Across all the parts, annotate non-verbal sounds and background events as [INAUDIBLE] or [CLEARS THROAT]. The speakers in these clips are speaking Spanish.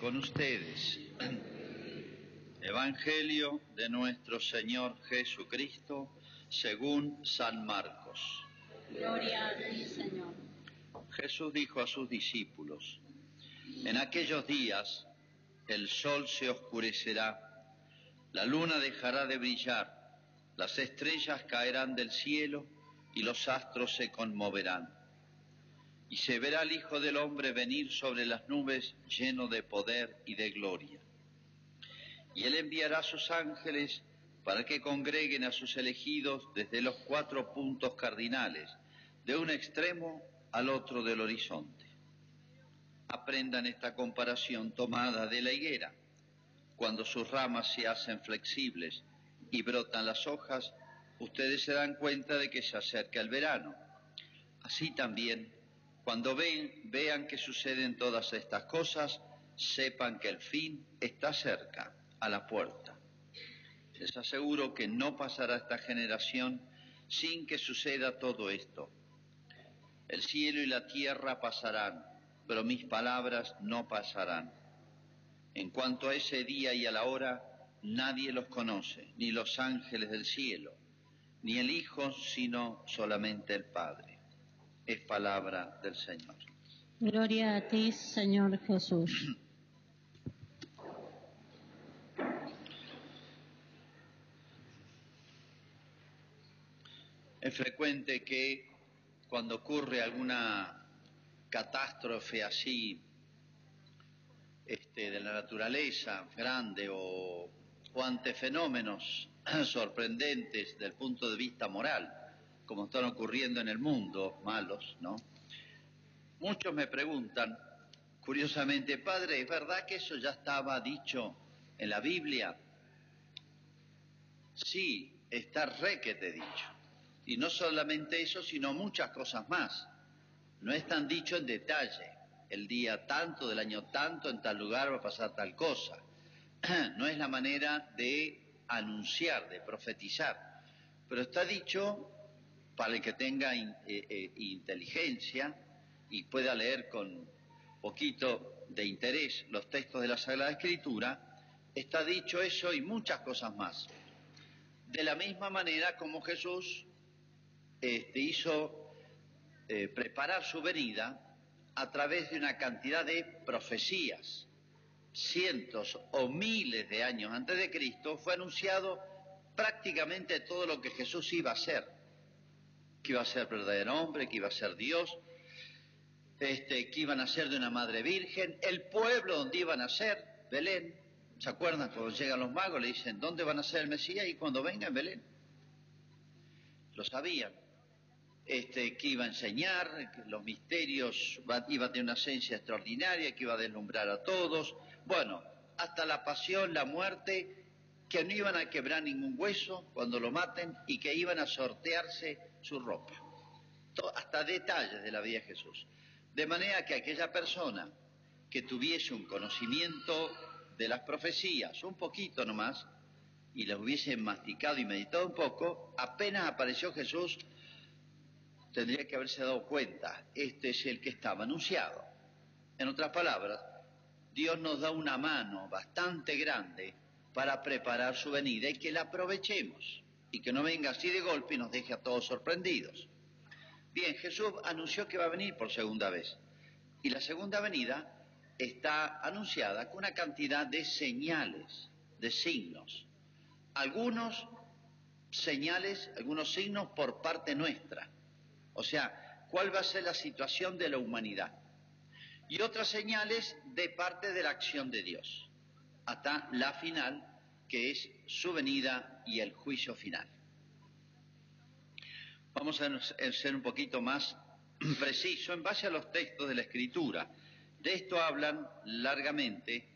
Con ustedes. Evangelio de nuestro Señor Jesucristo según San Marcos. Gloria a ti, Señor. Jesús dijo a sus discípulos, en aquellos días el sol se oscurecerá, la luna dejará de brillar, las estrellas caerán del cielo y los astros se conmoverán y se verá al Hijo del Hombre venir sobre las nubes lleno de poder y de gloria. Y él enviará a sus ángeles para que congreguen a sus elegidos desde los cuatro puntos cardinales, de un extremo al otro del horizonte. Aprendan esta comparación tomada de la higuera. Cuando sus ramas se hacen flexibles y brotan las hojas, ustedes se dan cuenta de que se acerca el verano. Así también cuando vean que suceden todas estas cosas, sepan que el fin está cerca, a la puerta. Les aseguro que no pasará esta generación sin que suceda todo esto. El cielo y la tierra pasarán, pero mis palabras no pasarán. En cuanto a ese día y a la hora, nadie los conoce, ni los ángeles del cielo, ni el Hijo, sino solamente el Padre es palabra del Señor. Gloria a ti, Señor Jesús. Es frecuente que cuando ocurre alguna catástrofe así este, de la naturaleza grande o, o ante fenómenos [CLEARS THROAT] sorprendentes del punto de vista moral, como están ocurriendo en el mundo, malos, ¿no? Muchos me preguntan, curiosamente, Padre, ¿es verdad que eso ya estaba dicho en la Biblia? Sí, está re que te dicho. Y no solamente eso, sino muchas cosas más. No es tan dicho en detalle. El día tanto, del año tanto, en tal lugar va a pasar tal cosa. [CLEARS THROAT] No es la manera de anunciar, de profetizar. Pero está dicho para el que tenga eh, eh, inteligencia y pueda leer con poquito de interés los textos de la Sagrada Escritura, está dicho eso y muchas cosas más. De la misma manera como Jesús este, hizo eh, preparar su venida a través de una cantidad de profecías, cientos o miles de años antes de Cristo, fue anunciado prácticamente todo lo que Jesús iba a hacer que iba a ser verdadero hombre, que iba a ser Dios, este, que iban a ser de una madre virgen, el pueblo donde iban a ser, Belén. ¿Se acuerdan? Cuando llegan los magos le dicen, ¿dónde van a ser el Mesías? Y cuando venga en Belén. Lo sabían. Este, que iba a enseñar, que los misterios, iba a tener una esencia extraordinaria, que iba a deslumbrar a todos. Bueno, hasta la pasión, la muerte, que no iban a quebrar ningún hueso cuando lo maten y que iban a sortearse su ropa. hasta detalles de la vida de Jesús. De manera que aquella persona que tuviese un conocimiento de las profecías, un poquito nomás, y las hubiese masticado y meditado un poco, apenas apareció Jesús, tendría que haberse dado cuenta, este es el que estaba anunciado. En otras palabras, Dios nos da una mano bastante grande para preparar su venida y que la aprovechemos y que no venga así de golpe y nos deje a todos sorprendidos. Bien, Jesús anunció que va a venir por segunda vez y la segunda venida está anunciada con una cantidad de señales, de signos. Algunos señales, algunos signos por parte nuestra. O sea, cuál va a ser la situación de la humanidad. Y otras señales de parte de la acción de Dios. Hasta la final que es su venida y el juicio final. Vamos a ser un poquito más [CLEARS THROAT] preciso en base a los textos de la Escritura. De esto hablan largamente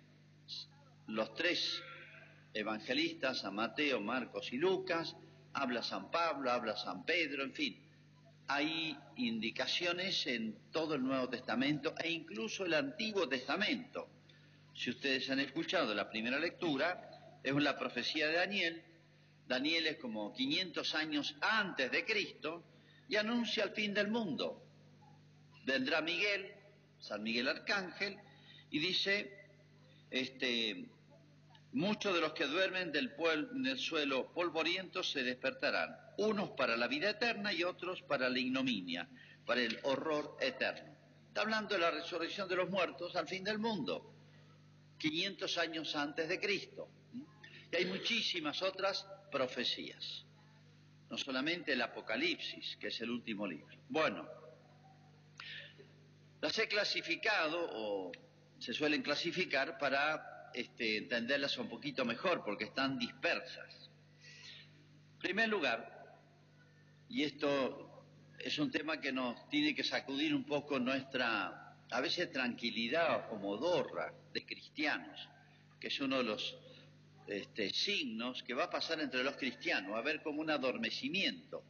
los tres evangelistas, San Mateo, Marcos y Lucas, habla San Pablo, habla San Pedro, en fin. Hay indicaciones en todo el Nuevo Testamento e incluso el Antiguo Testamento. Si ustedes han escuchado la primera lectura, es la profecía de Daniel. Daniel es como 500 años antes de Cristo y anuncia el fin del mundo. Vendrá Miguel, San Miguel Arcángel, y dice este, muchos de los que duermen del en el suelo polvoriento se despertarán, unos para la vida eterna y otros para la ignominia, para el horror eterno. Está hablando de la resurrección de los muertos al fin del mundo, 500 años antes de Cristo. Y hay muchísimas otras profecías, no solamente el Apocalipsis, que es el último libro. Bueno, las he clasificado o se suelen clasificar para este, entenderlas un poquito mejor porque están dispersas. En primer lugar, y esto es un tema que nos tiene que sacudir un poco nuestra, a veces, tranquilidad o modorra de cristianos, que es uno de los este, signos que va a pasar entre los cristianos, va a haber como un adormecimiento,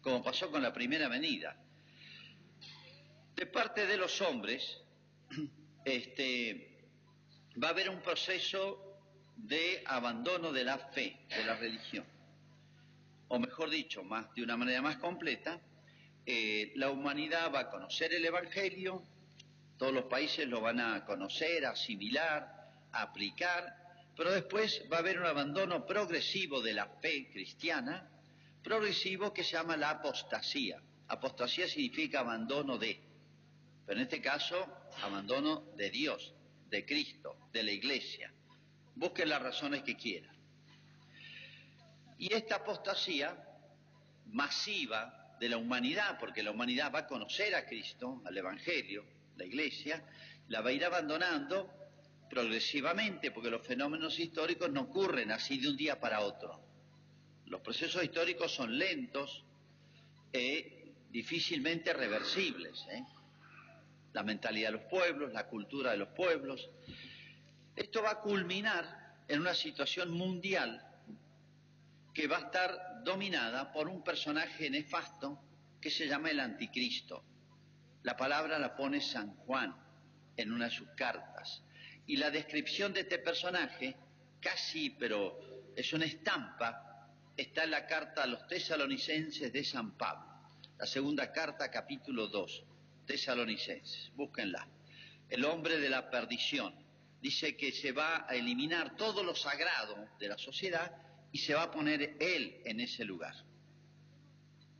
como pasó con la primera venida. De parte de los hombres, [CLEARS THROAT] este, va a haber un proceso de abandono de la fe, de la religión. O mejor dicho, más, de una manera más completa, eh, la humanidad va a conocer el Evangelio, todos los países lo van a conocer, asimilar, aplicar, pero después va a haber un abandono progresivo de la fe cristiana, progresivo que se llama la apostasía. Apostasía significa abandono de, pero en este caso, abandono de Dios, de Cristo, de la iglesia. Busquen las razones que quieran. Y esta apostasía masiva de la humanidad, porque la humanidad va a conocer a Cristo, al Evangelio, la iglesia, la va a ir abandonando progresivamente, porque los fenómenos históricos no ocurren así de un día para otro. Los procesos históricos son lentos e difícilmente reversibles. ¿eh? la mentalidad de los pueblos, la cultura de los pueblos. Esto va a culminar en una situación mundial que va a estar dominada por un personaje nefasto que se llama el anticristo. La palabra la pone San Juan en una de sus cartas. Y la descripción de este personaje, casi, pero es una estampa, está en la carta a los tesalonicenses de San Pablo, la segunda carta, capítulo 2 tesalonicenses, búsquenla. El hombre de la perdición. Dice que se va a eliminar todo lo sagrado de la sociedad y se va a poner él en ese lugar.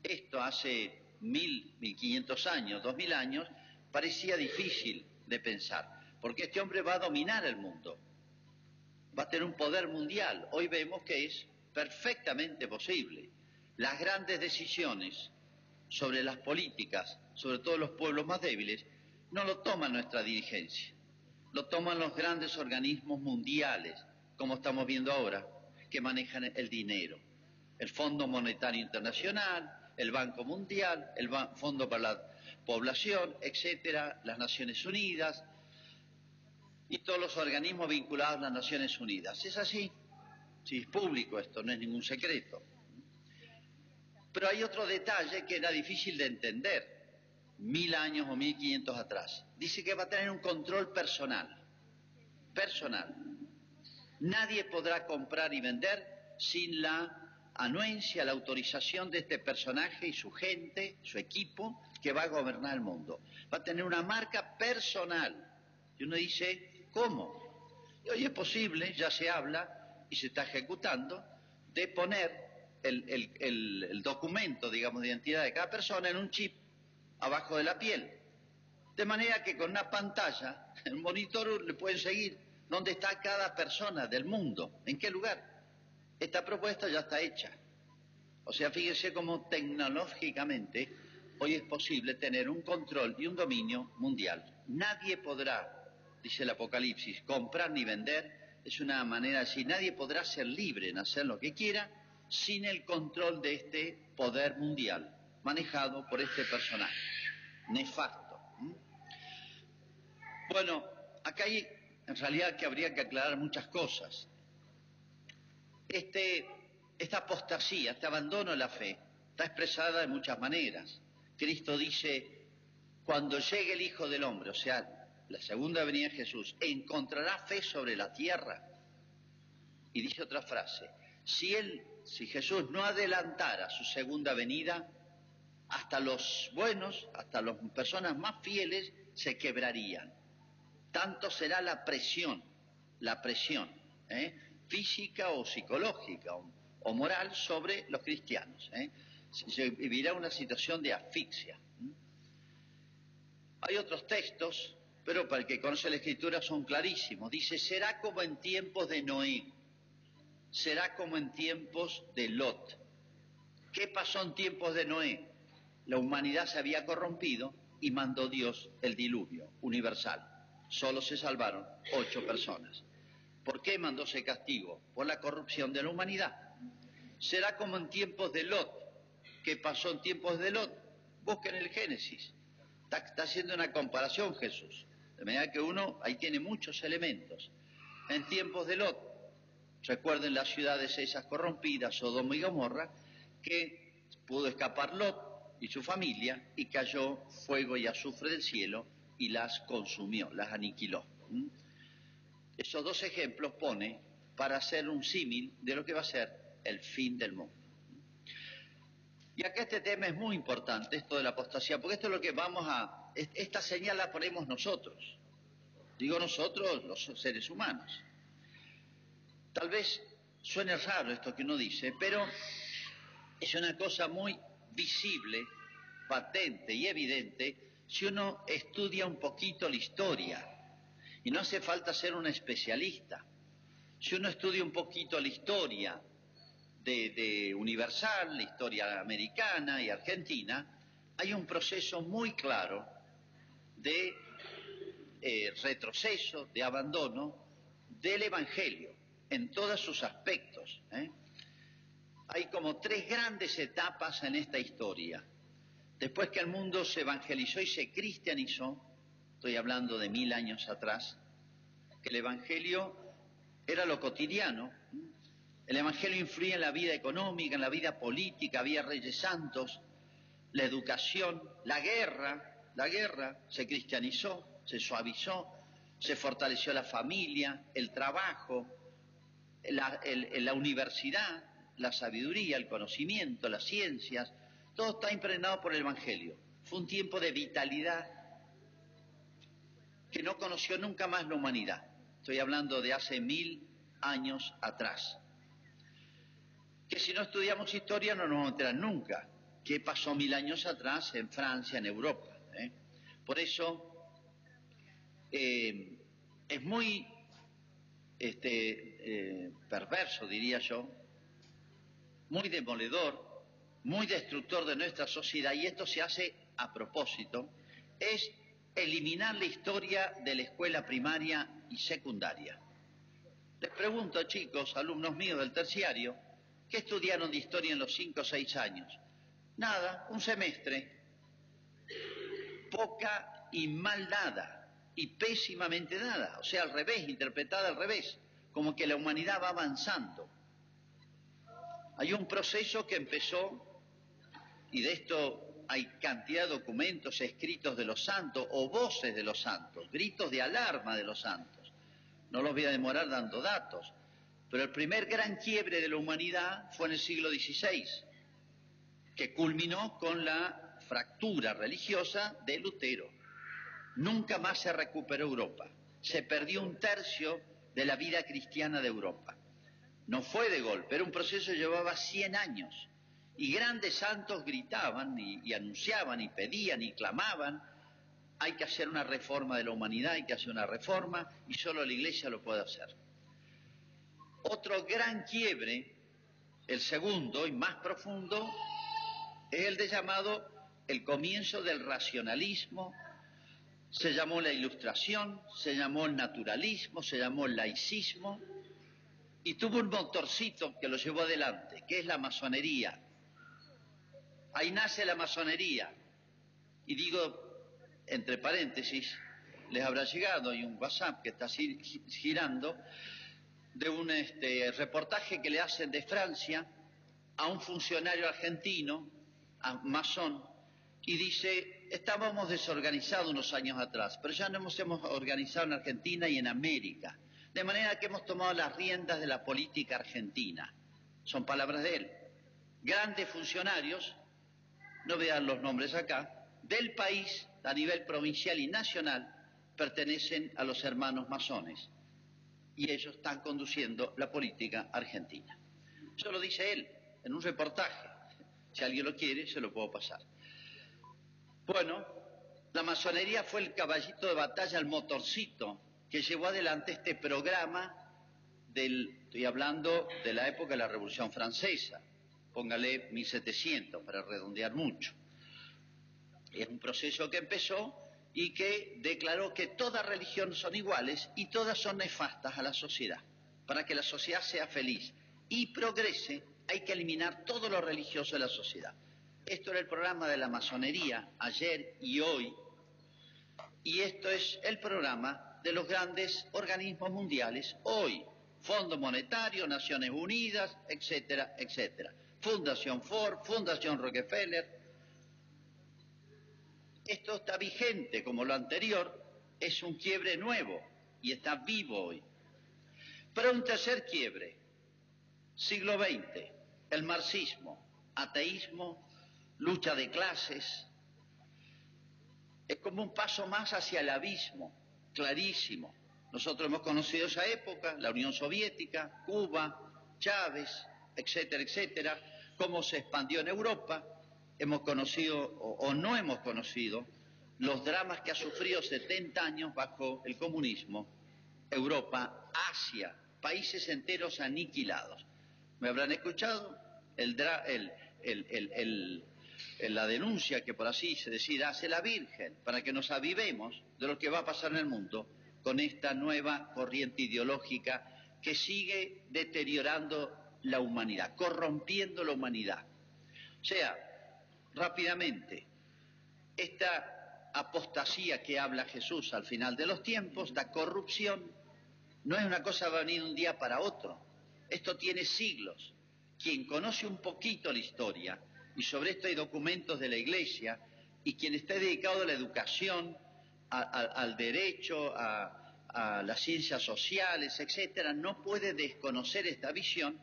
Esto hace mil, mil quinientos años, dos mil años, parecía difícil de pensar, porque este hombre va a dominar el mundo, va a tener un poder mundial. Hoy vemos que es perfectamente posible. Las grandes decisiones sobre las políticas, sobre todo los pueblos más débiles, no lo toma nuestra dirigencia, lo toman los grandes organismos mundiales, como estamos viendo ahora, que manejan el dinero. El Fondo Monetario Internacional, el Banco Mundial, el Fondo para la Población, etcétera, las Naciones Unidas y todos los organismos vinculados a las Naciones Unidas. Es así, si es público esto, no es ningún secreto. Pero hay otro detalle que era difícil de entender mil años o mil quinientos atrás. Dice que va a tener un control personal. Personal. Nadie podrá comprar y vender sin la anuencia, la autorización de este personaje y su gente, su equipo, que va a gobernar el mundo. Va a tener una marca personal. Y uno dice, ¿cómo? Y hoy es posible, ya se habla y se está ejecutando, de poner el, documento, digamos, de identidad de cada persona en un chip abajo de la piel. De manera que con una pantalla, [LAUGHS] el monitor le pueden seguir dónde está cada persona del mundo, en qué lugar. Esta propuesta ya está hecha. O sea, fíjese cómo tecnológicamente hoy es posible tener un control y un dominio mundial. Nadie podrá, dice el Apocalipsis, comprar ni vender. Es una manera decir, nadie podrá ser libre en hacer lo que quiera sin el control de este poder mundial manejado por este personaje nefasto. Bueno, acá hay en realidad que habría que aclarar muchas cosas. Este, esta apostasía, este abandono de la fe, está expresada de muchas maneras. Cristo dice, cuando llegue el Hijo del Hombre, o sea, la segunda venida de Jesús, encontrará fe sobre la tierra. Y dice otra frase, si él si Jesús no adelantara su segunda venida, hasta los buenos, hasta las personas más fieles se quebrarían. Tanto será la presión la presión ¿eh? física o psicológica o, moral sobre los cristianos. ¿eh? Se vivirá una situación de asfixia. Hay otros textos, pero para el que conoce la escritura son clarísimos. Dice, será como en tiempos de Noé, será como en tiempos de Lot. ¿Qué pasó en tiempos de Noé? La humanidad se había corrompido y mandó Dios el diluvio universal. Solo se salvaron ocho personas. ¿Por qué mandó ese castigo? Por la corrupción de la humanidad. Será como en tiempos de Lot. ¿Qué pasó en tiempos de Lot? Busquen el Génesis. Está, haciendo una comparación Jesús. De manera que uno ahí tiene muchos elementos. En tiempos de Lot, recuerden las ciudades esas corrompidas, Sodoma y Gomorra, que pudo escapar Lot y su familia y cayó fuego y azufre del cielo y las consumió, las aniquiló. Esos dos ejemplos pone para hacer un símil de lo que va a ser el fin del mundo. Y acá este tema es muy importante, esto de la apostasía, porque esto es lo que vamos a... Esta señal la ponemos nosotros. Digo nosotros, los seres humanos. Tal vez suene raro esto que uno dice, pero es una cosa muy visible, patente y evidente si uno estudia un poquito la historia. Y no hace falta ser un especialista. Si uno estudia un poquito la historia de, Universal, la historia americana y argentina, hay un proceso muy claro de eh, retroceso, de abandono del Evangelio en todos sus aspectos. ¿eh? Hay como tres grandes etapas en esta historia. Después que el mundo se evangelizó y se cristianizó, estoy hablando de mil años atrás, que el Evangelio era lo cotidiano, el Evangelio influía en la vida económica, en la vida política, había reyes santos, la educación, la guerra, la guerra se cristianizó, se suavizó, se fortaleció la familia, el trabajo, la, universidad, la sabiduría, el conocimiento, las ciencias, todo está impregnado por el Evangelio. Fue un tiempo de vitalidad que no conoció nunca más la humanidad. Estoy hablando de hace mil años atrás que si no estudiamos historia no nos vamos nunca qué pasó mil años atrás en Francia, en Europa. ¿Eh? Por eso eh, es muy este, eh, perverso, diría yo, muy demoledor, muy destructor de nuestra sociedad, y esto se hace a propósito, es eliminar la historia de la escuela primaria y secundaria. Les pregunto, chicos, alumnos míos del terciario, ¿Qué estudiaron de historia en los cinco o seis años? Nada, un semestre. Poca y mal dada, y pésimamente dada, o sea, al revés, interpretada al revés, como que la humanidad va avanzando. Hay un proceso que empezó, y de esto hay cantidad de documentos escritos de los santos o voces de los santos, gritos de alarma de los santos. No los voy a demorar dando datos, pero el primer gran quiebre de la humanidad fue en el siglo XVI, que culminó con la fractura religiosa de Lutero. Nunca más se recuperó Europa. Se perdió un tercio de la vida cristiana de Europa. No fue de golpe, era un proceso que llevaba 100 años. Y grandes santos gritaban y, y anunciaban y pedían y clamaban, hay que hacer una reforma de la humanidad, hay que hacer una reforma y solo la Iglesia lo puede hacer. Otro gran quiebre, el segundo y más profundo, es el de llamado el comienzo del racionalismo, se llamó la ilustración, se llamó el naturalismo, se llamó el laicismo, y tuvo un motorcito que lo llevó adelante, que es la masonería. Ahí nace la masonería. Y digo, entre paréntesis, les habrá llegado, hay un WhatsApp que está girando, de un este, reportaje que le hacen de Francia a un funcionario argentino, a masón, y dice, estábamos desorganizados unos años atrás, pero ya nos hemos organizado en Argentina y en América, de manera que hemos tomado las riendas de la política argentina. Son palabras de él. Grandes funcionarios, no vean los nombres acá, del país a nivel provincial y nacional pertenecen a los hermanos masones y ellos están conduciendo la política argentina. Eso lo dice él en un reportaje. Si alguien lo quiere, se lo puedo pasar. Bueno, la masonería fue el caballito de batalla, el motorcito que llevó adelante este programa del, estoy hablando de la época de la Revolución Francesa, póngale 1700 para redondear mucho. Es un proceso que empezó y que declaró que todas religiones son iguales y todas son nefastas a la sociedad. Para que la sociedad sea feliz y progrese, hay que eliminar todo lo religioso de la sociedad. Esto era el programa de la masonería ayer y hoy, y esto es el programa de los grandes organismos mundiales hoy. Fondo Monetario, Naciones Unidas, etcétera, etcétera. Fundación Ford, Fundación Rockefeller. Esto está vigente como lo anterior, es un quiebre nuevo y está vivo hoy. Pero un tercer quiebre, siglo XX, el marxismo, ateísmo, lucha de clases, es como un paso más hacia el abismo, clarísimo. Nosotros hemos conocido esa época, la Unión Soviética, Cuba, Chávez, etcétera, etcétera, cómo se expandió en Europa, hemos conocido o, no hemos conocido los dramas que ha sufrido 70 años bajo el comunismo, Europa, Asia, países enteros aniquilados. ¿Me habrán escuchado? La denuncia que por así se decida hace la Virgen para que nos avivemos de lo que va a pasar en el mundo con esta nueva corriente ideológica que sigue deteriorando la humanidad, corrompiendo la humanidad. O sea, rápidamente, esta apostasía que habla Jesús al final de los tiempos, la corrupción, no es una cosa que va a venir un día para otro. Esto tiene siglos. Quien conoce un poquito la historia, y sobre esto hay documentos de la Iglesia, y quien está dedicado a la educación, al derecho, a, las ciencias sociales, etcétera, no puede desconocer esta visión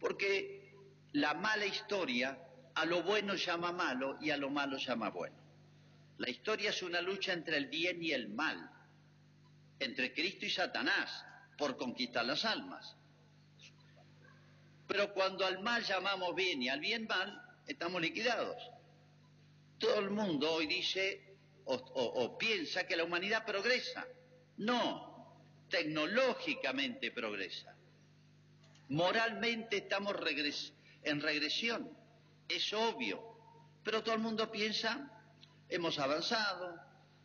porque la mala historia a lo bueno llama malo y a lo malo llama bueno. La historia es una lucha entre el bien y el mal, entre Cristo y Satanás, por conquistar las almas. Pero cuando al mal llamamos bien y al bien mal, estamos liquidados. Todo el mundo hoy dice o, piensa que la humanidad progresa. No, tecnológicamente progresa. Moralmente estamos en regresión, es obvio. Pero todo el mundo piensa, hemos avanzado,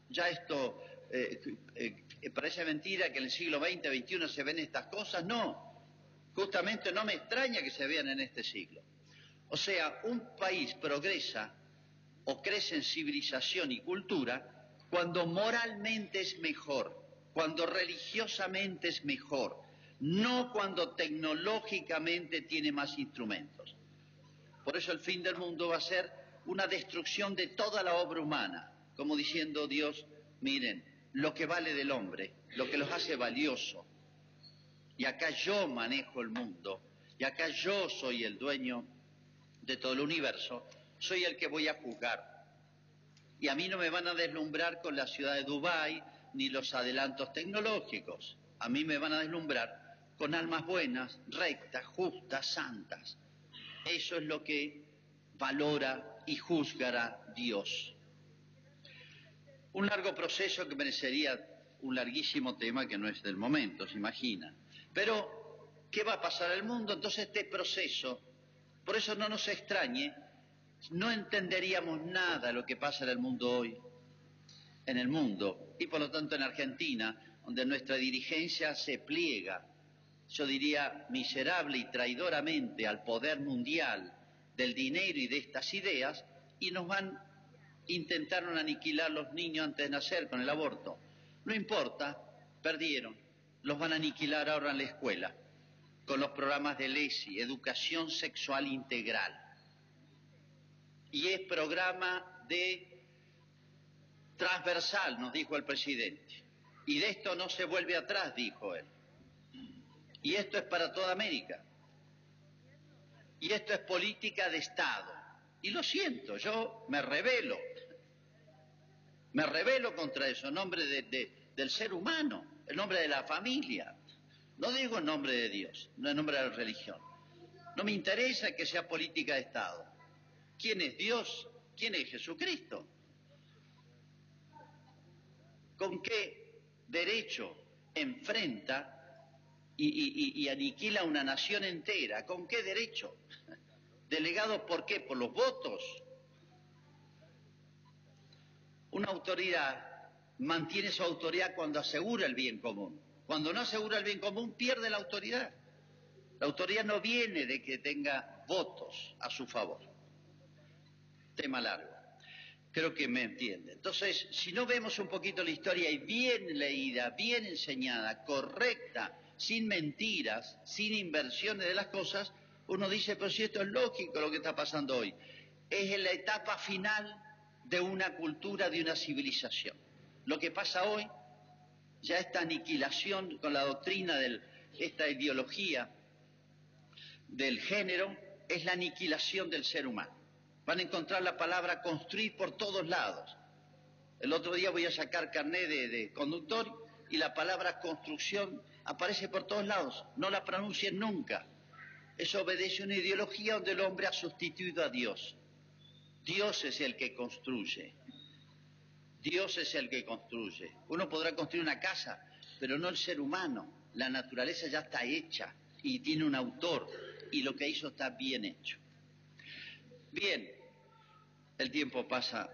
ya esto eh, eh, parece mentira que en el siglo XX, XXI se ven estas cosas. No, justamente no me extraña que se vean en este siglo. O sea, un país progresa o crece en civilización y cultura cuando moralmente es mejor, cuando religiosamente es mejor, no cuando tecnológicamente tiene más instrumentos. Por eso el fin del mundo va a ser una destrucción de toda la obra humana, como diciendo Dios, miren, lo que vale del hombre, lo que los hace valioso, y acá yo manejo el mundo, y acá yo soy el dueño de todo el universo, soy el que voy a juzgar. Y a mí no me van a deslumbrar con la ciudad de Dubái ni los adelantos tecnológicos. A mí me van a deslumbrar con almas buenas, rectas, justas, santas. Eso es lo que valora y juzgará Dios. Un largo proceso que merecería un larguísimo tema que no es del momento, se imagina. Pero, ¿qué va a pasar al mundo? Entonces este proceso, por eso no nos extrañe no entenderíamos nada lo que pasa en el mundo hoy, en el mundo, y por lo tanto en Argentina, donde nuestra dirigencia se pliega, yo diría miserable y traidoramente al poder mundial del dinero y de estas ideas, y nos van, intentaron aniquilar los niños antes de nacer con el aborto. No importa, perdieron, los van a aniquilar ahora en la escuela, con los programas de LESI, Educación Sexual Integral y es programa de transversal, nos dijo el presidente. Y de esto no se vuelve atrás, dijo él. Y esto es para toda América. Y esto es política de Estado. Y lo siento, yo me revelo. Me revelo contra eso, en nombre del ser humano, en nombre de la familia. No digo en nombre de Dios, no en nombre de la religión. No me interesa que sea política de Estado. ¿Quién es Dios? ¿Quién es Jesucristo? ¿Con qué derecho enfrenta y, aniquila una nación entera? ¿Con qué derecho? ¿Delegado por qué? ¿Por los votos? Una autoridad mantiene su autoridad cuando asegura el bien común. Cuando no asegura el bien común, pierde la autoridad. La autoridad no viene de que tenga votos a su favor. Tema largo. Creo que me entiende. Entonces, si no vemos un poquito la historia y bien leída, bien enseñada, correcta, sin mentiras, sin inversiones de las cosas, uno dice, pero si esto es lógico lo que está pasando hoy. Es la etapa final de una cultura, de una civilización. Lo que pasa hoy, ya esta aniquilación con la doctrina de esta ideología del género, es la aniquilación del ser humano. Van a encontrar la palabra construir por todos lados. El otro día voy a sacar carné de, conductor y la palabra construcción aparece por todos lados. No la pronuncien nunca. Eso obedece una ideología donde el hombre ha sustituido a Dios. Dios es el que construye. Dios es el que construye. Uno podrá construir una casa, pero no el ser humano. La naturaleza ya está hecha y tiene un autor y lo que hizo está bien hecho. Bien, el tiempo pasa.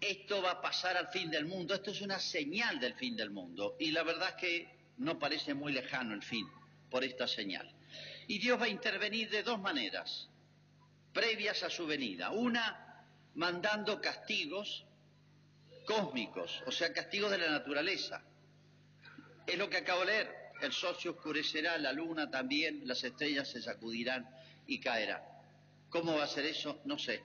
Esto va a pasar al fin del mundo, esto es una señal del fin del mundo y la verdad es que no parece muy lejano el fin por esta señal. Y Dios va a intervenir de dos maneras previas a su venida. Una, mandando castigos cósmicos, o sea, castigos de la naturaleza. Es lo que acabo de leer. El sol se oscurecerá, la luna también, las estrellas se sacudirán y caerán. ¿Cómo va a ser eso? No sé.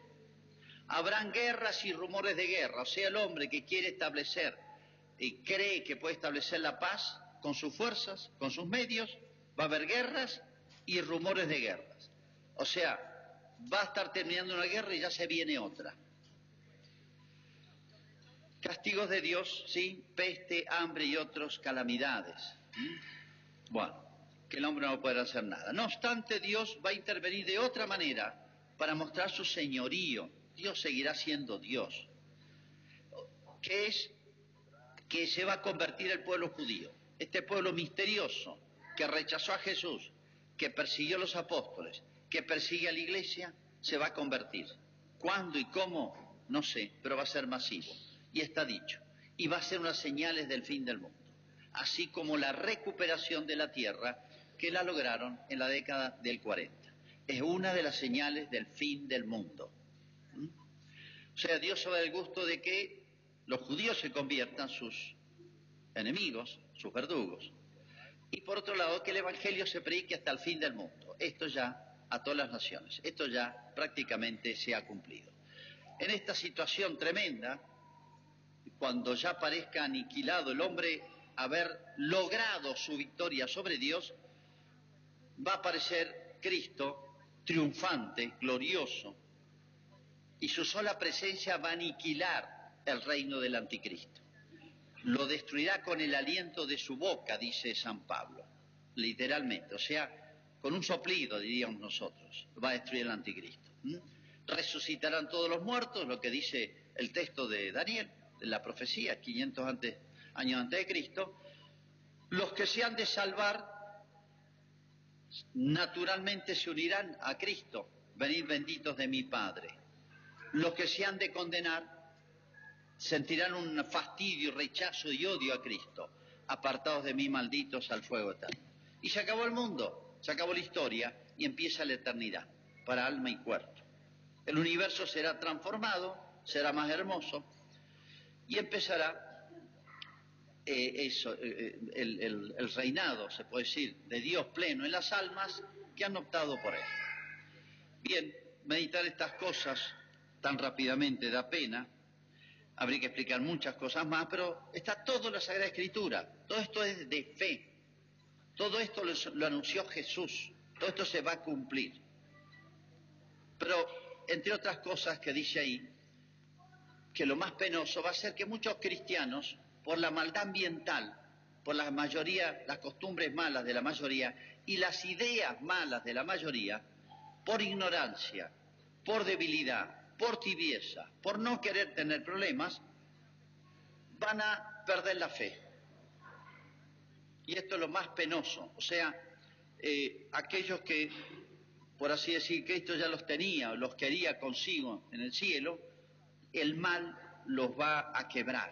Habrán guerras y rumores de guerra, o sea, el hombre que quiere establecer y cree que puede establecer la paz con sus fuerzas, con sus medios, va a haber guerras y rumores de guerras. O sea, va a estar terminando una guerra y ya se viene otra. Castigos de Dios, sí, peste, hambre y otras calamidades. Bueno, que el hombre no puede hacer nada. No obstante, Dios va a intervenir de otra manera para mostrar su señorío. Dios seguirá siendo Dios. Que es que se va a convertir el pueblo judío. Este pueblo misterioso que rechazó a Jesús, que persiguió a los apóstoles, que persigue a la iglesia, se va a convertir. ¿Cuándo y cómo? No sé, pero va a ser masivo y está dicho, y va a ser unas señales del fin del mundo, así como la recuperación de la tierra que la lograron en la década del 40. Es una de las señales del fin del mundo. ¿Mm? O sea, Dios se el gusto de que los judíos se conviertan sus enemigos, sus verdugos, y por otro lado que el Evangelio se predique hasta el fin del mundo. Esto ya a todas las naciones. Esto ya prácticamente se ha cumplido. En esta situación tremenda, cuando ya parezca aniquilado el hombre haber logrado su victoria sobre Dios, va a aparecer Cristo triunfante, glorioso, y su sola presencia va a aniquilar el reino del anticristo. Lo destruirá con el aliento de su boca, dice San Pablo, literalmente, o sea, con un soplido, diríamos nosotros, va a destruir el anticristo. Resucitarán todos los muertos, lo que dice el texto de Daniel, la profecía, 500 antes, años antes de Cristo, los que se han de salvar naturalmente se unirán a Cristo, venid benditos de mi Padre. Los que se han de condenar sentirán un fastidio, rechazo y odio a Cristo, apartados de mí malditos al fuego eterno. Y se acabó el mundo, se acabó la historia y empieza la eternidad para alma y cuerpo. El universo será transformado, será más hermoso, y empezará eh, eso, eh, el, el, reinado, se puede decir, de Dios pleno en las almas que han optado por él. Bien, meditar estas cosas tan rápidamente da pena, habría que explicar muchas cosas más, pero está todo en la Sagrada Escritura, todo esto es de fe, todo esto lo anunció Jesús, todo esto se va a cumplir. Pero, entre otras cosas que dice ahí, que lo más penoso va a ser que muchos cristianos, por la maldad ambiental, por la mayoría, las costumbres malas de la mayoría y las ideas malas de la mayoría, por ignorancia, por debilidad, por tibieza, por no querer tener problemas, van a perder la fe. Y esto es lo más penoso. O sea, eh, aquellos que, por así decir, esto ya los tenía los quería consigo en el cielo, el mal los va a quebrar.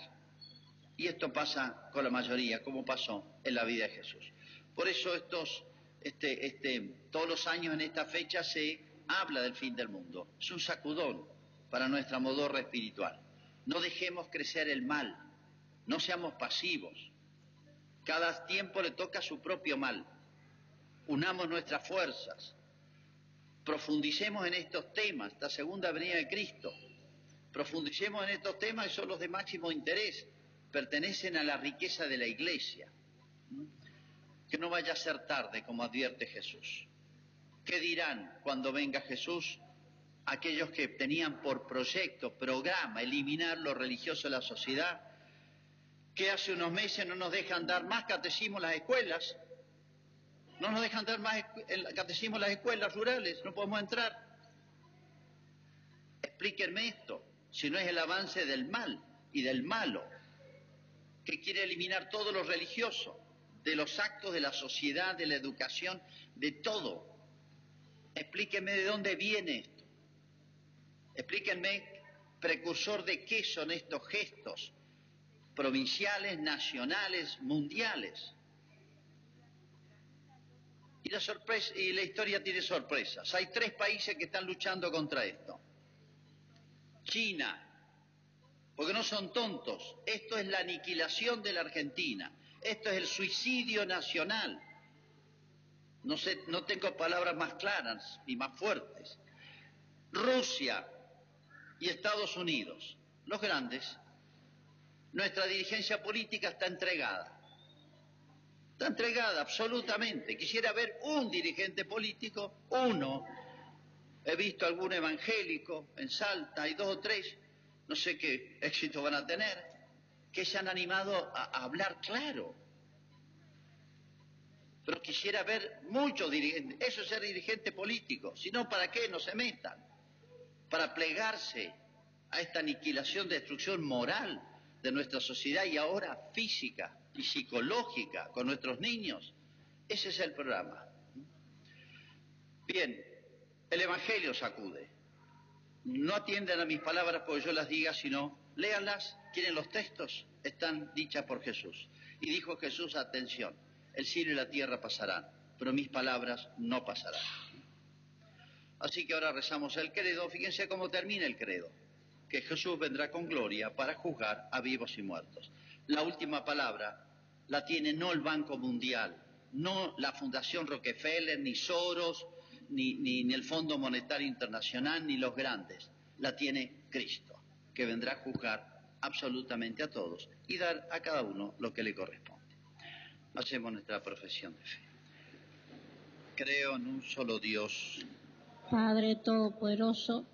Y esto pasa con la mayoría, como pasó en la vida de Jesús. Por eso estos, este, este, todos los años en esta fecha se habla del fin del mundo. Es un sacudón para nuestra modorra espiritual. No dejemos crecer el mal, no seamos pasivos. Cada tiempo le toca su propio mal. Unamos nuestras fuerzas. Profundicemos en estos temas, esta segunda venida de Cristo. Profundicemos en estos temas que son los de máximo interés pertenecen a la riqueza de la iglesia. Que no vaya a ser tarde, como advierte Jesús. ¿Qué dirán cuando venga Jesús aquellos que tenían por proyecto, programa, eliminar lo religioso de la sociedad? Que hace unos meses no nos dejan dar más catecismo en las escuelas, no nos dejan dar más catecismo en las escuelas rurales, no podemos entrar. Explíquenme esto, si no es el avance del mal y del malo que quiere eliminar todo lo religioso, de los actos de la sociedad, de la educación, de todo. Explíquenme de dónde viene esto. Explíquenme, precursor de qué son estos gestos provinciales, nacionales, mundiales. Y la, sorpresa, y la historia tiene sorpresas. Hay tres países que están luchando contra esto. China, porque no son tontos. Esto es la aniquilación de la Argentina. Esto es el suicidio nacional. No, sé, no tengo palabras más claras ni más fuertes. Rusia y Estados Unidos, los grandes, nuestra dirigencia política está entregada. Está entregada absolutamente. Quisiera ver un dirigente político, uno. He visto algún evangélico en Salta, hay dos o tres, no sé qué éxito van a tener, que se han animado a, hablar claro. Pero quisiera ver muchos dirigentes, eso es ser dirigente político, si no, ¿para qué no se metan? Para plegarse a esta aniquilación, destrucción moral de nuestra sociedad y ahora física y psicológica con nuestros niños. Ese es el programa. Bien, el Evangelio sacude no atienden a mis palabras porque yo las diga, sino léanlas, quieren los textos, están dichas por Jesús. Y dijo Jesús, atención, el cielo y la tierra pasarán, pero mis palabras no pasarán. Así que ahora rezamos el credo, fíjense cómo termina el credo, que Jesús vendrá con gloria para juzgar a vivos y muertos. La última palabra la tiene no el Banco Mundial, no la Fundación Rockefeller, ni Soros, ni, el Fondo Monetario Internacional, ni los grandes. La tiene Cristo, que vendrá a juzgar absolutamente a todos y dar a cada uno lo que le corresponde. Hacemos nuestra profesión de fe. Creo en un solo Dios. Padre Todopoderoso,